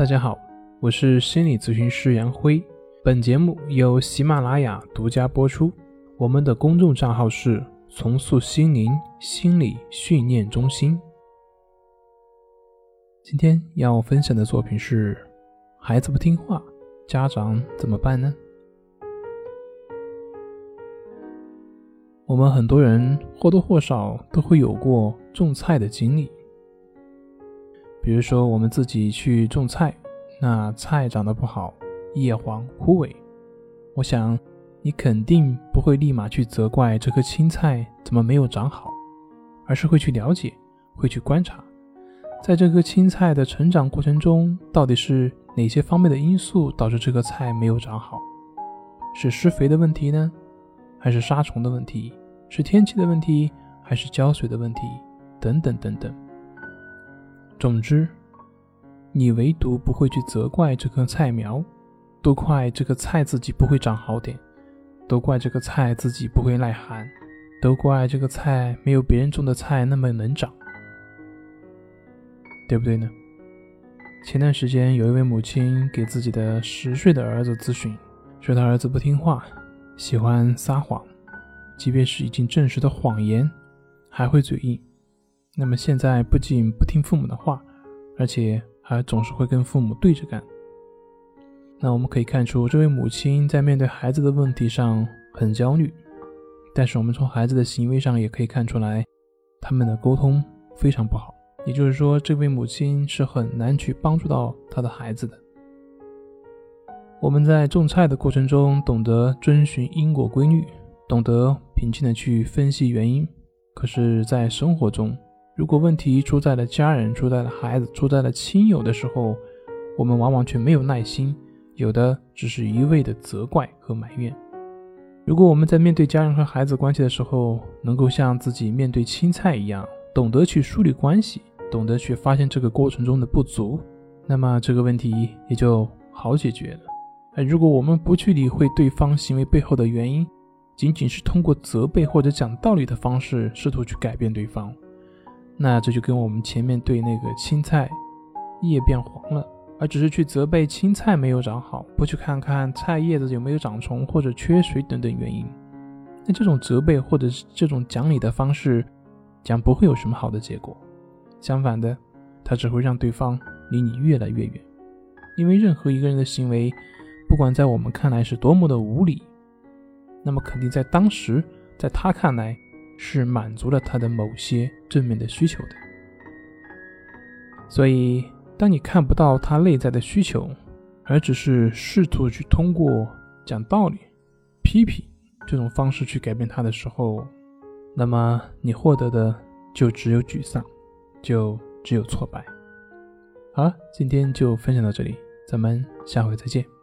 大家好，我是心理咨询师杨辉。本节目由喜马拉雅独家播出。我们的公众账号是“重塑心灵心理训练中心”。今天要分享的作品是：孩子不听话，家长怎么办呢？我们很多人或多或少都会有过种菜的经历，比如说我们自己去种菜，那菜长得不好，叶黄枯萎，我想你肯定不会立马去责怪这棵青菜怎么没有长好，而是会去了解，会去观察，在这棵青菜的成长过程中，到底是哪些方面的因素导致这个菜没有长好？是施肥的问题呢，还是杀虫的问题？是天气的问题，还是浇水的问题？等等等等。总之，你唯独不会去责怪这棵菜苗，都怪这个菜自己不会长好点，都怪这个菜自己不会耐寒，都怪这个菜没有别人种的菜那么能长，对不对呢？前段时间，有一位母亲给自己的十岁的儿子咨询，说他儿子不听话，喜欢撒谎。即便是已经证实的谎言，还会嘴硬。那么现在不仅不听父母的话，而且还总是会跟父母对着干。那我们可以看出，这位母亲在面对孩子的问题上很焦虑。但是我们从孩子的行为上也可以看出来，他们的沟通非常不好。也就是说，这位母亲是很难去帮助到他的孩子的。我们在种菜的过程中，懂得遵循因果规律。懂得平静的去分析原因，可是，在生活中，如果问题出在了家人、出在了孩子、出在了亲友的时候，我们往往却没有耐心，有的只是一味的责怪和埋怨。如果我们在面对家人和孩子关系的时候，能够像自己面对青菜一样，懂得去梳理关系，懂得去发现这个过程中的不足，那么这个问题也就好解决了。而如果我们不去理会对方行为背后的原因，仅仅是通过责备或者讲道理的方式试图去改变对方，那这就跟我们前面对那个青菜叶变黄了，而只是去责备青菜没有长好，不去看看菜叶子有没有长虫或者缺水等等原因，那这种责备或者是这种讲理的方式，将不会有什么好的结果。相反的，它只会让对方离你越来越远，因为任何一个人的行为，不管在我们看来是多么的无理。那么肯定在当时，在他看来是满足了他的某些正面的需求的。所以，当你看不到他内在的需求，而只是试图去通过讲道理、批评这种方式去改变他的时候，那么你获得的就只有沮丧，就只有挫败。好了，今天就分享到这里，咱们下回再见。